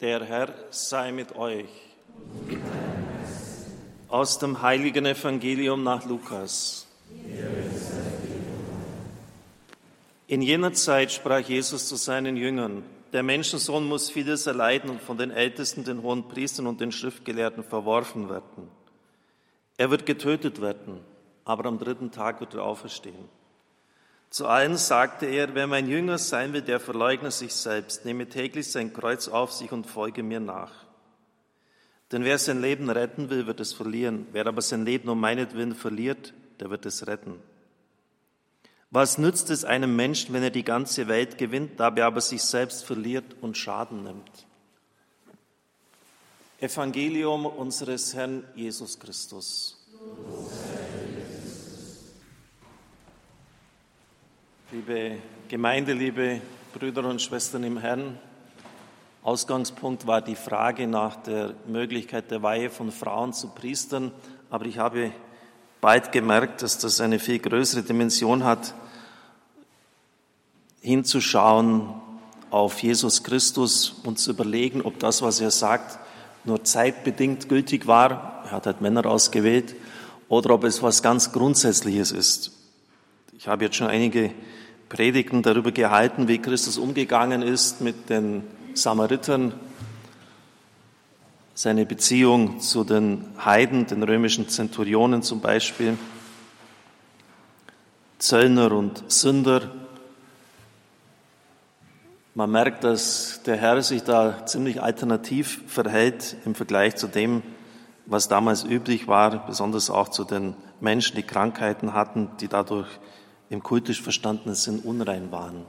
Der Herr sei mit euch. Aus dem heiligen Evangelium nach Lukas. In jener Zeit sprach Jesus zu seinen Jüngern, der Menschensohn muss vieles erleiden und von den Ältesten, den hohen Priestern und den Schriftgelehrten verworfen werden. Er wird getötet werden, aber am dritten Tag wird er auferstehen. Zu allen sagte er, wer mein Jünger sein will, der verleugne sich selbst, nehme täglich sein Kreuz auf sich und folge mir nach. Denn wer sein Leben retten will, wird es verlieren. Wer aber sein Leben um meinetwillen verliert, der wird es retten. Was nützt es einem Menschen, wenn er die ganze Welt gewinnt, dabei aber sich selbst verliert und Schaden nimmt? Evangelium unseres Herrn Jesus Christus. Liebe Gemeinde, liebe Brüder und Schwestern im Herrn, Ausgangspunkt war die Frage nach der Möglichkeit der Weihe von Frauen zu Priestern, aber ich habe bald gemerkt, dass das eine viel größere Dimension hat, hinzuschauen auf Jesus Christus und zu überlegen, ob das, was er sagt, nur zeitbedingt gültig war, er hat halt Männer ausgewählt, oder ob es was ganz Grundsätzliches ist. Ich habe jetzt schon einige Predigten darüber gehalten, wie Christus umgegangen ist mit den Samaritern, seine Beziehung zu den Heiden, den römischen Zenturionen zum Beispiel, Zöllner und Sünder. Man merkt, dass der Herr sich da ziemlich alternativ verhält im Vergleich zu dem, was damals üblich war, besonders auch zu den Menschen, die Krankheiten hatten, die dadurch im kultisch verstandenen Sinn unrein waren.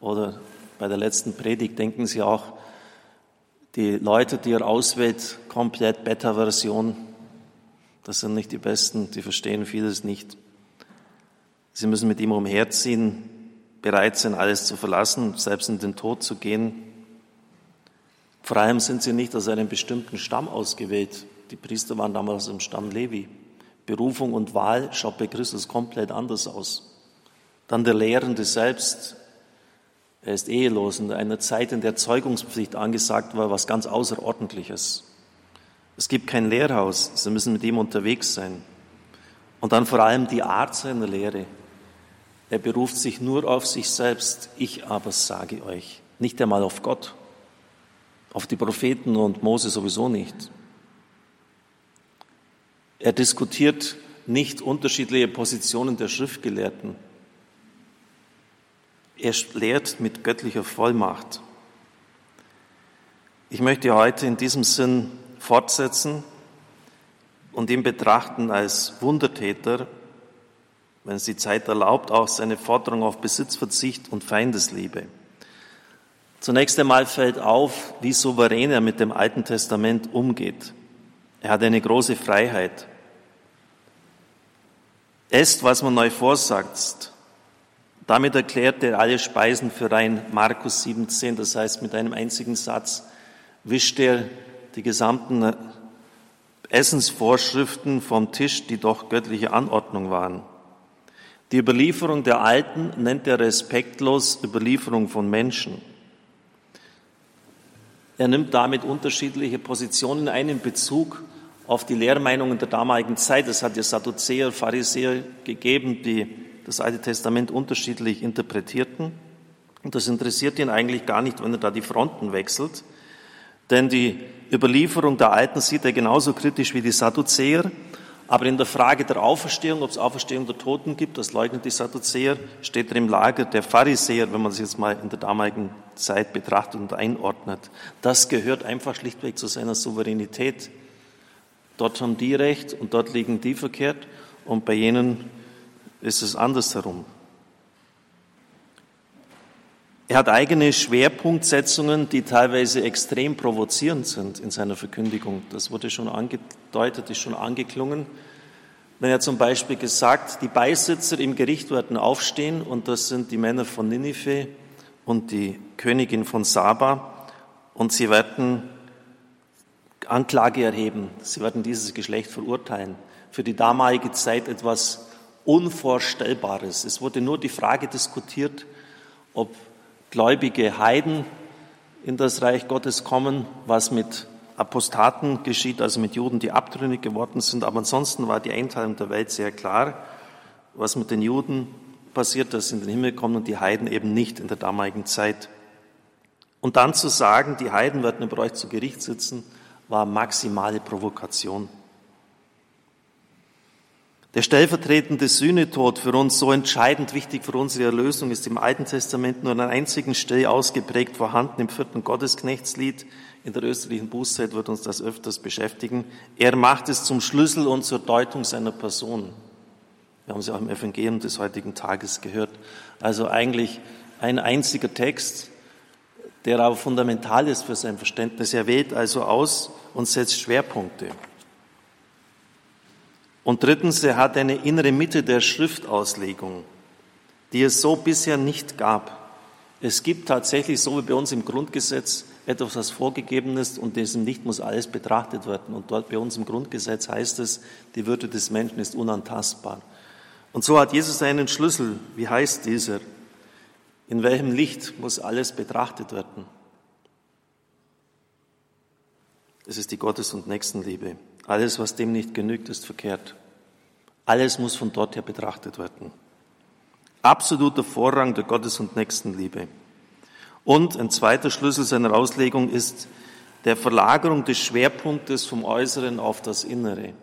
Oder bei der letzten Predigt denken Sie auch, die Leute, die er auswählt, komplett Beta-Version, das sind nicht die Besten, die verstehen vieles nicht. Sie müssen mit ihm umherziehen, bereit sein, alles zu verlassen, selbst in den Tod zu gehen. Vor allem sind sie nicht aus einem bestimmten Stamm ausgewählt. Die Priester waren damals im Stamm Levi. Berufung und Wahl schaut bei Christus komplett anders aus. Dann der Lehrende selbst. Er ist ehelos in einer Zeit, in der Zeugungspflicht angesagt war, was ganz Außerordentliches. Es gibt kein Lehrhaus, Sie müssen mit ihm unterwegs sein. Und dann vor allem die Art seiner Lehre. Er beruft sich nur auf sich selbst. Ich aber sage euch, nicht einmal auf Gott, auf die Propheten und Mose sowieso nicht. Er diskutiert nicht unterschiedliche Positionen der Schriftgelehrten. Er lehrt mit göttlicher Vollmacht. Ich möchte heute in diesem Sinn fortsetzen und ihn betrachten als Wundertäter, wenn es die Zeit erlaubt, auch seine Forderung auf Besitzverzicht und Feindesliebe. Zunächst einmal fällt auf, wie souverän er mit dem Alten Testament umgeht. Er hat eine große Freiheit. Esst, was man euch vorsagt, damit erklärt er alle Speisen für rein Markus 17, das heißt mit einem einzigen Satz wischt er die gesamten Essensvorschriften vom Tisch, die doch göttliche Anordnung waren. Die Überlieferung der Alten nennt er respektlos Überlieferung von Menschen. Er nimmt damit unterschiedliche Positionen ein in Bezug auf die Lehrmeinungen der damaligen Zeit. Es hat ja Sadduzäer, Pharisäer gegeben, die das Alte Testament unterschiedlich interpretierten. Und das interessiert ihn eigentlich gar nicht, wenn er da die Fronten wechselt. Denn die Überlieferung der Alten sieht er genauso kritisch wie die Sadduzäer. Aber in der Frage der Auferstehung, ob es Auferstehung der Toten gibt, das leugnet die Sadduzäer, steht er im Lager der Pharisäer, wenn man es jetzt mal in der damaligen Zeit betrachtet und einordnet. Das gehört einfach schlichtweg zu seiner Souveränität. Dort haben die Recht und dort liegen die verkehrt und bei jenen ist es andersherum. Er hat eigene Schwerpunktsetzungen, die teilweise extrem provozierend sind in seiner Verkündigung. Das wurde schon angedeutet, ist schon angeklungen. Wenn er zum Beispiel gesagt, die Beisitzer im Gericht werden aufstehen und das sind die Männer von Ninive und die Königin von Saba und sie werden Anklage erheben. Sie werden dieses Geschlecht verurteilen. Für die damalige Zeit etwas Unvorstellbares. Es wurde nur die Frage diskutiert, ob gläubige Heiden in das Reich Gottes kommen, was mit Apostaten geschieht, also mit Juden, die abtrünnig geworden sind. Aber ansonsten war die Einteilung der Welt sehr klar. Was mit den Juden passiert, dass sie in den Himmel kommen und die Heiden eben nicht in der damaligen Zeit. Und dann zu sagen, die Heiden werden über euch zu Gericht sitzen, war maximale Provokation. Der stellvertretende Sühnetod für uns so entscheidend wichtig für unsere Erlösung ist im Alten Testament nur an einer einzigen Stelle ausgeprägt vorhanden, im vierten Gottesknechtslied. In der österlichen Bußzeit wird uns das öfters beschäftigen. Er macht es zum Schlüssel und zur Deutung seiner Person. Wir haben sie auch im Evangelium des heutigen Tages gehört. Also eigentlich ein einziger Text, der aber fundamental ist für sein Verständnis. Er wählt also aus und setzt Schwerpunkte. Und drittens, er hat eine innere Mitte der Schriftauslegung, die es so bisher nicht gab. Es gibt tatsächlich, so wie bei uns im Grundgesetz, etwas, was vorgegeben ist und diesem nicht muss alles betrachtet werden. Und dort bei uns im Grundgesetz heißt es, die Würde des Menschen ist unantastbar. Und so hat Jesus einen Schlüssel. Wie heißt dieser? In welchem Licht muss alles betrachtet werden? Es ist die Gottes- und Nächstenliebe. Alles, was dem nicht genügt, ist verkehrt. Alles muss von dort her betrachtet werden. Absoluter Vorrang der Gottes- und Nächstenliebe. Und ein zweiter Schlüssel seiner Auslegung ist der Verlagerung des Schwerpunktes vom Äußeren auf das Innere.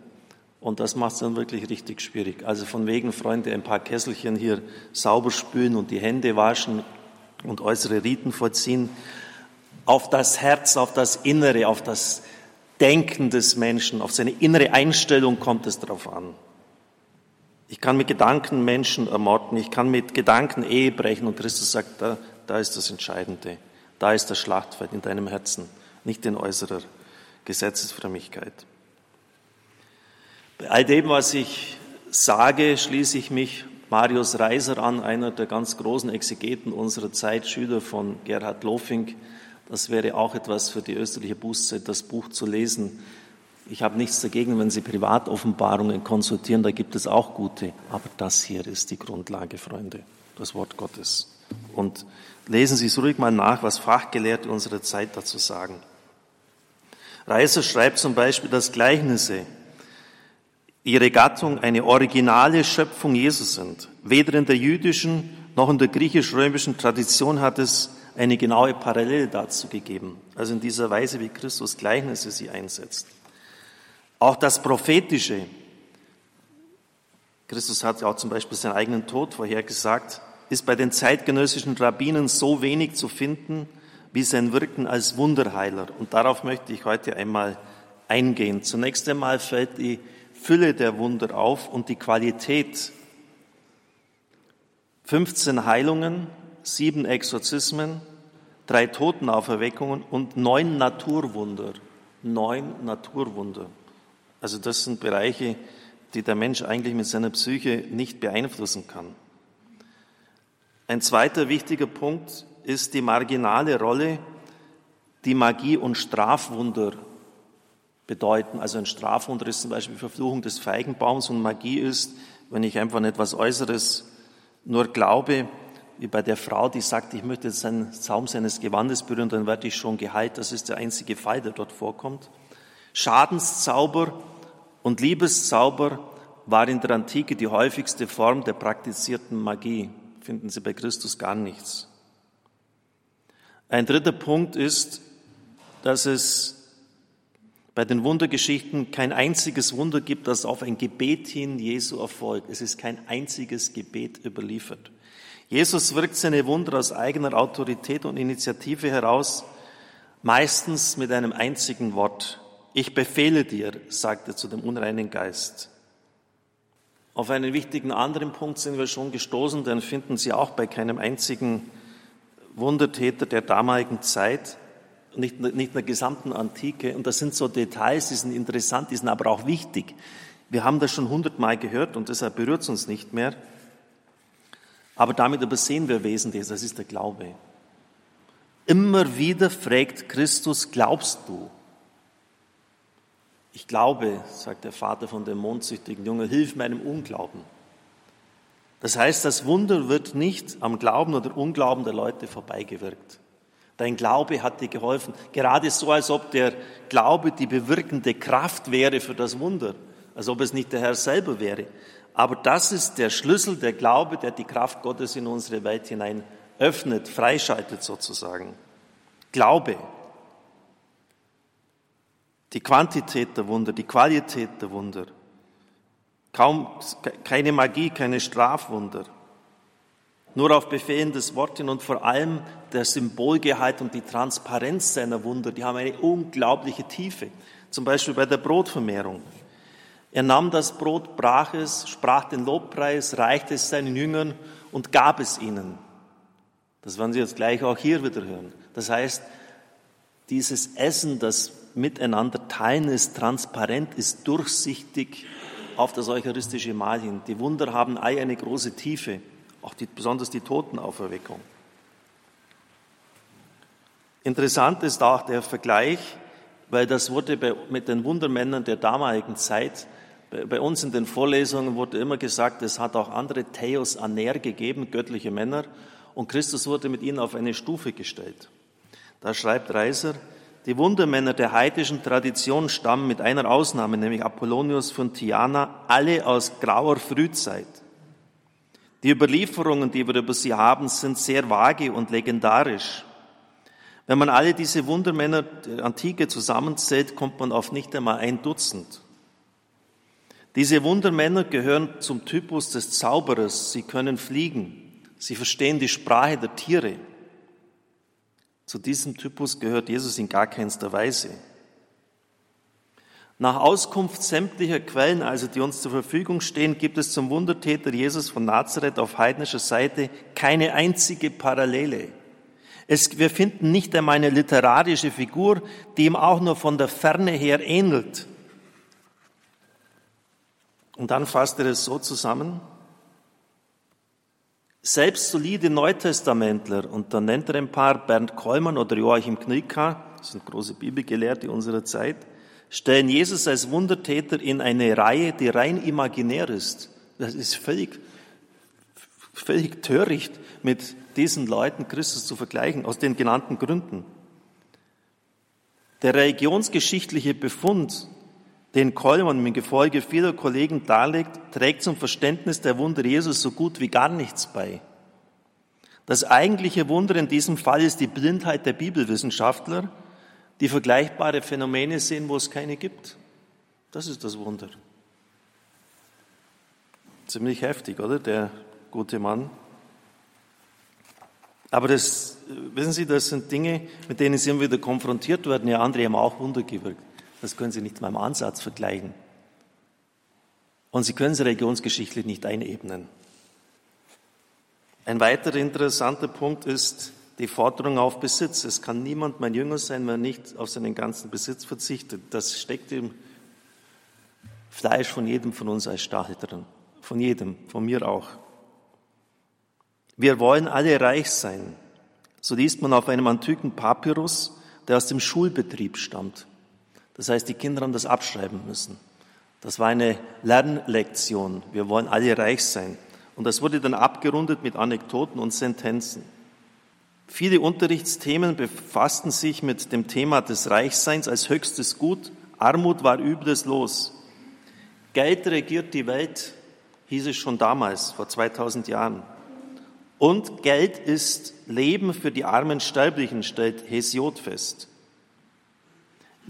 Und das macht es dann wirklich richtig schwierig. Also von wegen, Freunde, ein paar Kesselchen hier sauber spülen und die Hände waschen und äußere Riten vollziehen. Auf das Herz, auf das Innere, auf das Denken des Menschen, auf seine innere Einstellung kommt es darauf an. Ich kann mit Gedanken Menschen ermorden, ich kann mit Gedanken Ehe brechen und Christus sagt, da, da ist das Entscheidende, da ist das Schlachtfeld in deinem Herzen, nicht in äußerer Gesetzesfrömmigkeit. Bei all dem, was ich sage, schließe ich mich Marius Reiser an, einer der ganz großen Exegeten unserer Zeit, Schüler von Gerhard Lofink, das wäre auch etwas für die österliche Bußzeit, das Buch zu lesen. Ich habe nichts dagegen, wenn Sie Privatoffenbarungen konsultieren, da gibt es auch gute. Aber das hier ist die Grundlage, Freunde, das Wort Gottes. Und lesen Sie es ruhig mal nach, was Fachgelehrte unserer Zeit dazu sagen. Reiser schreibt zum Beispiel, dass Gleichnisse ihre Gattung eine originale Schöpfung Jesus sind. Weder in der jüdischen noch in der griechisch-römischen Tradition hat es eine genaue Parallele dazu gegeben, also in dieser Weise, wie Christus Gleichnisse sie einsetzt. Auch das Prophetische, Christus hat ja auch zum Beispiel seinen eigenen Tod vorhergesagt, ist bei den zeitgenössischen Rabbinen so wenig zu finden wie sein Wirken als Wunderheiler. Und darauf möchte ich heute einmal eingehen. Zunächst einmal fällt die Fülle der Wunder auf und die Qualität. 15 Heilungen, sieben Exorzismen, drei Totenauferweckungen und neun Naturwunder. Neun Naturwunder. Also das sind Bereiche, die der Mensch eigentlich mit seiner Psyche nicht beeinflussen kann. Ein zweiter wichtiger Punkt ist die marginale Rolle, die Magie und Strafwunder bedeuten. Also ein Strafwunder ist zum Beispiel Verfluchung des Feigenbaums und Magie ist, wenn ich einfach an etwas Äußeres nur glaube, wie bei der Frau, die sagt, ich möchte jetzt den Saum seines Gewandes berühren, dann werde ich schon geheilt. Das ist der einzige Fall, der dort vorkommt. Schadenszauber und Liebeszauber war in der Antike die häufigste Form der praktizierten Magie. Finden Sie bei Christus gar nichts. Ein dritter Punkt ist, dass es bei den Wundergeschichten kein einziges Wunder gibt, das auf ein Gebet hin Jesu erfolgt. Es ist kein einziges Gebet überliefert. Jesus wirkt seine Wunder aus eigener Autorität und Initiative heraus, meistens mit einem einzigen Wort. Ich befehle dir, sagt er zu dem unreinen Geist. Auf einen wichtigen anderen Punkt sind wir schon gestoßen, den finden Sie auch bei keinem einzigen Wundertäter der damaligen Zeit, nicht, nicht in der gesamten Antike. Und das sind so Details, die sind interessant, die sind aber auch wichtig. Wir haben das schon hundertmal gehört und deshalb berührt es uns nicht mehr. Aber damit übersehen wir Wesentliches, das ist der Glaube. Immer wieder fragt Christus, glaubst du? Ich glaube, sagt der Vater von dem mondsüchtigen Jungen, hilf meinem Unglauben. Das heißt, das Wunder wird nicht am Glauben oder Unglauben der Leute vorbeigewirkt. Dein Glaube hat dir geholfen. Gerade so, als ob der Glaube die bewirkende Kraft wäre für das Wunder, als ob es nicht der Herr selber wäre. Aber das ist der Schlüssel, der Glaube, der die Kraft Gottes in unsere Welt hinein öffnet, freischaltet sozusagen. Glaube. Die Quantität der Wunder, die Qualität der Wunder. Kaum keine Magie, keine Strafwunder nur auf Befehlen des Wortes und vor allem der Symbolgehalt und die Transparenz seiner Wunder, die haben eine unglaubliche Tiefe. Zum Beispiel bei der Brotvermehrung. Er nahm das Brot, brach es, sprach den Lobpreis, reichte es seinen Jüngern und gab es ihnen. Das werden Sie jetzt gleich auch hier wieder hören. Das heißt, dieses Essen, das Miteinander teilen ist transparent, ist durchsichtig auf das eucharistische Mahl hin. Die Wunder haben alle eine große Tiefe auch die, besonders die Totenauferweckung. Interessant ist auch der Vergleich, weil das wurde bei, mit den Wundermännern der damaligen Zeit, bei, uns in den Vorlesungen wurde immer gesagt, es hat auch andere Theos Aner gegeben, göttliche Männer, und Christus wurde mit ihnen auf eine Stufe gestellt. Da schreibt Reiser, die Wundermänner der heidischen Tradition stammen mit einer Ausnahme, nämlich Apollonius von Tiana, alle aus grauer Frühzeit. Die Überlieferungen, die wir über sie haben, sind sehr vage und legendarisch. Wenn man alle diese Wundermänner der Antike zusammenzählt, kommt man auf nicht einmal ein Dutzend. Diese Wundermänner gehören zum Typus des Zauberers. Sie können fliegen. Sie verstehen die Sprache der Tiere. Zu diesem Typus gehört Jesus in gar keinster Weise. Nach Auskunft sämtlicher Quellen, also die uns zur Verfügung stehen, gibt es zum Wundertäter Jesus von Nazareth auf heidnischer Seite keine einzige Parallele. Es, wir finden nicht einmal eine literarische Figur, die ihm auch nur von der Ferne her ähnelt. Und dann fasst er es so zusammen. Selbst solide Neutestamentler, und dann nennt er ein paar, Bernd Kollmann oder Joachim Knicka, das sind große Bibelgelehrte unserer Zeit, stellen Jesus als Wundertäter in eine Reihe, die rein imaginär ist. Das ist völlig, völlig töricht, mit diesen Leuten Christus zu vergleichen, aus den genannten Gründen. Der religionsgeschichtliche Befund, den Kollmann mit Gefolge vieler Kollegen darlegt, trägt zum Verständnis der Wunder Jesus so gut wie gar nichts bei. Das eigentliche Wunder in diesem Fall ist die Blindheit der Bibelwissenschaftler, die vergleichbare Phänomene sehen, wo es keine gibt. Das ist das Wunder. Ziemlich heftig, oder? Der gute Mann. Aber das, wissen Sie, das sind Dinge, mit denen Sie immer wieder konfrontiert werden. Ja, andere haben auch Wunder gewirkt. Das können Sie nicht mal im Ansatz vergleichen. Und Sie können es religionsgeschichtlich nicht einebnen. Ein weiterer interessanter Punkt ist, die Forderung auf Besitz. Es kann niemand mein Jünger sein, wenn er nicht auf seinen ganzen Besitz verzichtet. Das steckt im Fleisch von jedem von uns als Stachel drin. Von jedem, von mir auch. Wir wollen alle reich sein. So liest man auf einem antiken Papyrus, der aus dem Schulbetrieb stammt. Das heißt, die Kinder haben das abschreiben müssen. Das war eine Lernlektion. Wir wollen alle reich sein. Und das wurde dann abgerundet mit Anekdoten und Sentenzen. Viele Unterrichtsthemen befassten sich mit dem Thema des Reichseins als höchstes Gut. Armut war übles Los. Geld regiert die Welt, hieß es schon damals, vor 2000 Jahren. Und Geld ist Leben für die armen Sterblichen, stellt Hesiod fest.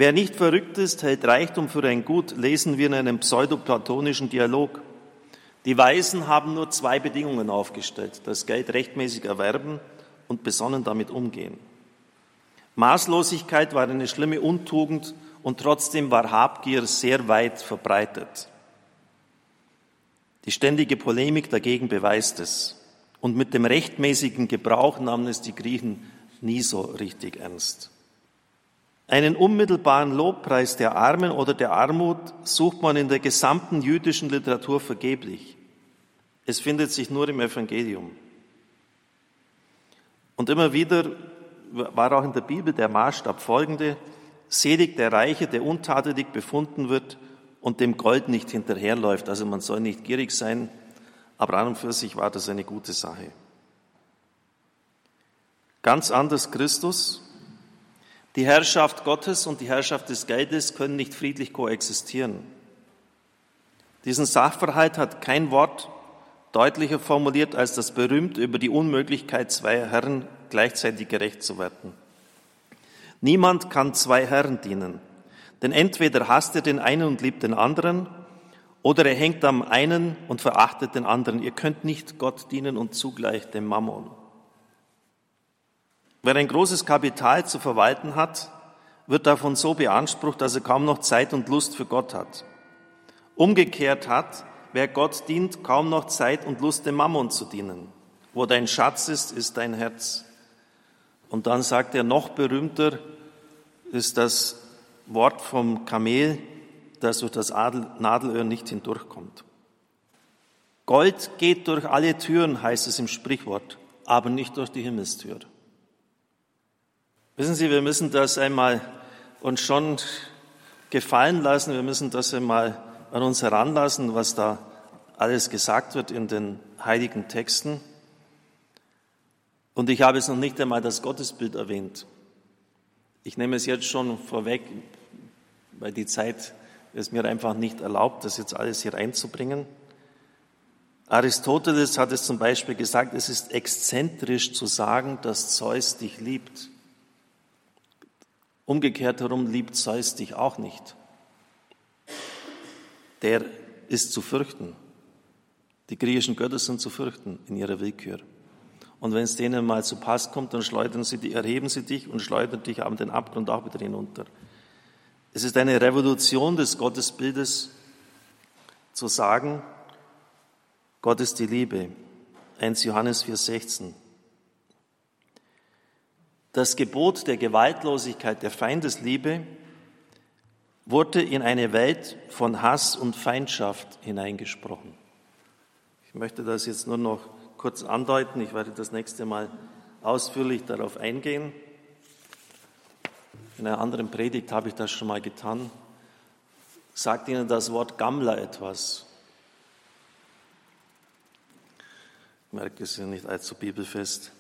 Wer nicht verrückt ist, hält Reichtum für ein Gut, lesen wir in einem pseudoplatonischen Dialog. Die Weisen haben nur zwei Bedingungen aufgestellt, das Geld rechtmäßig erwerben und besonnen damit umgehen. Maßlosigkeit war eine schlimme Untugend und trotzdem war Habgier sehr weit verbreitet. Die ständige Polemik dagegen beweist es. Und mit dem rechtmäßigen Gebrauch nahmen es die Griechen nie so richtig ernst. Einen unmittelbaren Lobpreis der Armen oder der Armut sucht man in der gesamten jüdischen Literatur vergeblich. Es findet sich nur im Evangelium. Und immer wieder war auch in der Bibel der Maßstab folgende, selig der Reiche, der untadelig befunden wird und dem Gold nicht hinterherläuft. Also man soll nicht gierig sein, aber an und für sich war das eine gute Sache. Ganz anders Christus. Die Herrschaft Gottes und die Herrschaft des Geldes können nicht friedlich koexistieren. Diesen Sachverhalt hat kein Wort deutlicher formuliert als das berühmt über die Unmöglichkeit zweier Herren gleichzeitig gerecht zu werden. Niemand kann zwei Herren dienen, denn entweder hasst er den einen und liebt den anderen, oder er hängt am einen und verachtet den anderen. Ihr könnt nicht Gott dienen und zugleich dem Mammon. Wer ein großes Kapital zu verwalten hat, wird davon so beansprucht, dass er kaum noch Zeit und Lust für Gott hat. Umgekehrt hat, wer Gott dient, kaum noch Zeit und Lust dem Mammon zu dienen. Wo dein Schatz ist, ist dein Herz. Und dann sagt er, noch berühmter ist das Wort vom Kamel, das durch das Nadelöhr nicht hindurchkommt. Gold geht durch alle Türen, heißt es im Sprichwort, aber nicht durch die Himmelstür. Wissen Sie, wir müssen das einmal uns schon gefallen lassen, wir müssen das einmal an uns heranlassen, was da alles gesagt wird in den heiligen Texten. Und ich habe es noch nicht einmal das Gottesbild erwähnt. Ich nehme es jetzt schon vorweg, weil die Zeit es mir einfach nicht erlaubt, das jetzt alles hier einzubringen. Aristoteles hat es zum Beispiel gesagt, es ist exzentrisch zu sagen, dass Zeus dich liebt. Umgekehrt herum liebt Zeus dich auch nicht. Der ist zu fürchten. Die griechischen Götter sind zu fürchten in ihrer Willkür. Und wenn es denen mal zu Pass kommt, dann schleudern sie, die, erheben sie dich und schleudern dich an den Abgrund auch wieder hinunter. Es ist eine Revolution des Gottesbildes zu sagen, Gott ist die Liebe. 1 Johannes 4,16. Das Gebot der Gewaltlosigkeit, der Feindesliebe wurde in eine Welt von Hass und Feindschaft hineingesprochen. Ich möchte das jetzt nur noch kurz andeuten. Ich werde das nächste Mal ausführlich darauf eingehen. In einer anderen Predigt habe ich das schon mal getan. Sagt Ihnen das Wort Gammler etwas? Ich merke, es ja nicht allzu bibelfest.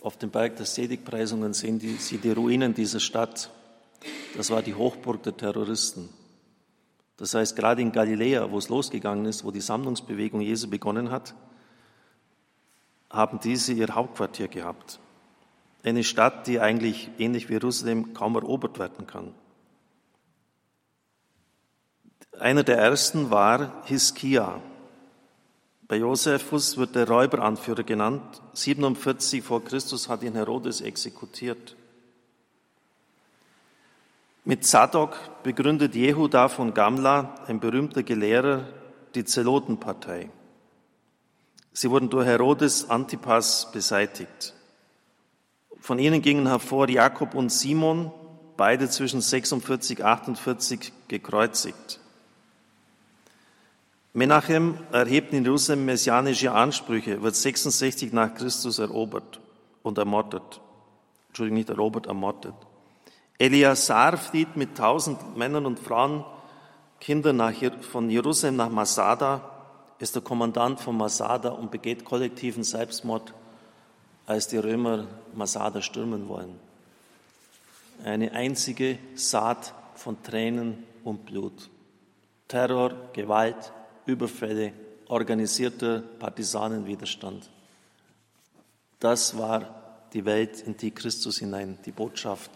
Auf dem Berg der Seligpreisungen sehen Sie die Ruinen dieser Stadt. Das war die Hochburg der Terroristen. Das heißt, gerade in Galiläa, wo es losgegangen ist, wo die Sammlungsbewegung Jesu begonnen hat, haben diese ihr Hauptquartier gehabt. Eine Stadt, die eigentlich ähnlich wie Jerusalem kaum erobert werden kann. Einer der ersten war Hiskia. Bei Josephus wird der Räuberanführer genannt. 47 vor Christus hat ihn Herodes exekutiert. Mit Zadok begründet Jehuda von Gamla, ein berühmter Gelehrer, die Zelotenpartei. Sie wurden durch Herodes Antipas beseitigt. Von ihnen gingen hervor Jakob und Simon, beide zwischen 46 und 48 gekreuzigt. Menachem erhebt in Jerusalem messianische Ansprüche, wird 66 nach Christus erobert und ermordet. Entschuldigung, nicht erobert, ermordet. Eliasar flieht mit tausend Männern und Frauen, Kindern von Jerusalem nach Masada, ist der Kommandant von Masada und begeht kollektiven Selbstmord, als die Römer Masada stürmen wollen. Eine einzige Saat von Tränen und Blut. Terror, Gewalt, Überfälle, organisierter Partisanenwiderstand. Das war die Welt, in die Christus hinein die Botschaft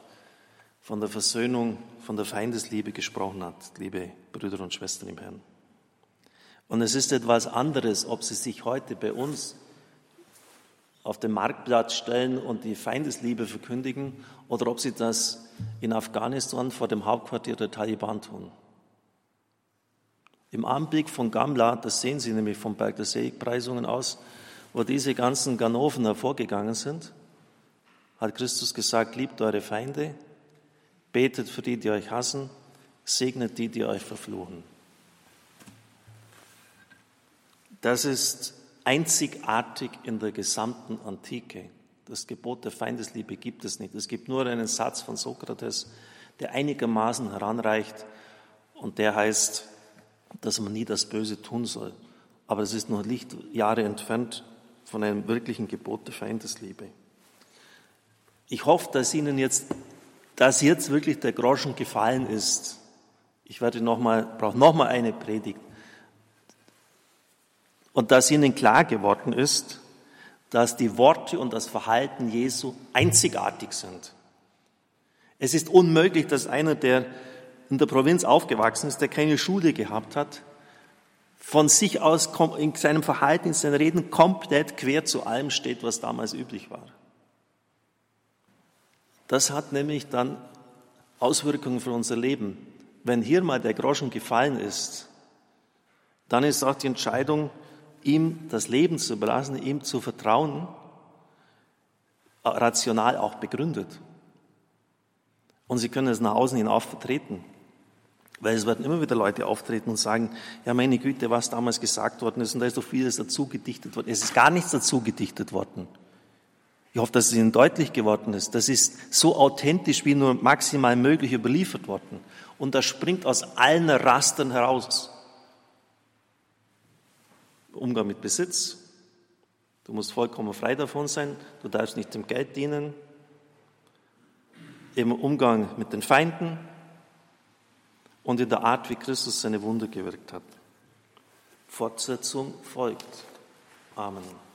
von der Versöhnung, von der Feindesliebe gesprochen hat, liebe Brüder und Schwestern im Herrn. Und es ist etwas anderes, ob Sie sich heute bei uns auf den Marktplatz stellen und die Feindesliebe verkündigen oder ob Sie das in Afghanistan vor dem Hauptquartier der Taliban tun. Im Anblick von Gamla, das sehen Sie nämlich vom Berg der Seligpreisungen aus, wo diese ganzen Ganoven hervorgegangen sind, hat Christus gesagt, liebt eure Feinde, betet für die, die euch hassen, segnet die, die euch verfluchen. Das ist einzigartig in der gesamten Antike. Das Gebot der Feindesliebe gibt es nicht. Es gibt nur einen Satz von Sokrates, der einigermaßen heranreicht und der heißt, dass man nie das Böse tun soll. Aber es ist noch Lichtjahre entfernt von einem wirklichen Gebot der Feindesliebe. Ich hoffe, dass Ihnen jetzt, dass jetzt wirklich der Groschen gefallen ist. Ich werde noch mal, brauche noch mal eine Predigt. Und dass Ihnen klar geworden ist, dass die Worte und das Verhalten Jesu einzigartig sind. Es ist unmöglich, dass einer, der in der Provinz aufgewachsen ist, der keine Schule gehabt hat, von sich aus in seinem Verhalten, in seinen Reden komplett quer zu allem steht, was damals üblich war. Das hat nämlich dann Auswirkungen für unser Leben. Wenn hier mal der Groschen gefallen ist, dann ist auch die Entscheidung, ihm das Leben zu überlassen, ihm zu vertrauen, rational auch begründet. Und Sie können es nach außen hin auch vertreten. Weil es werden immer wieder Leute auftreten und sagen, ja meine Güte, was damals gesagt worden ist, und da ist doch vieles dazu gedichtet worden. Es ist gar nichts dazu gedichtet worden. Ich hoffe, dass es Ihnen deutlich geworden ist. Das ist so authentisch wie nur maximal möglich überliefert worden. Und das springt aus allen Rastern heraus. Umgang mit Besitz. Du musst vollkommen frei davon sein. Du darfst nicht dem Geld dienen. Im Umgang mit den Feinden und in der Art, wie Christus seine Wunder gewirkt hat. Fortsetzung folgt. Amen.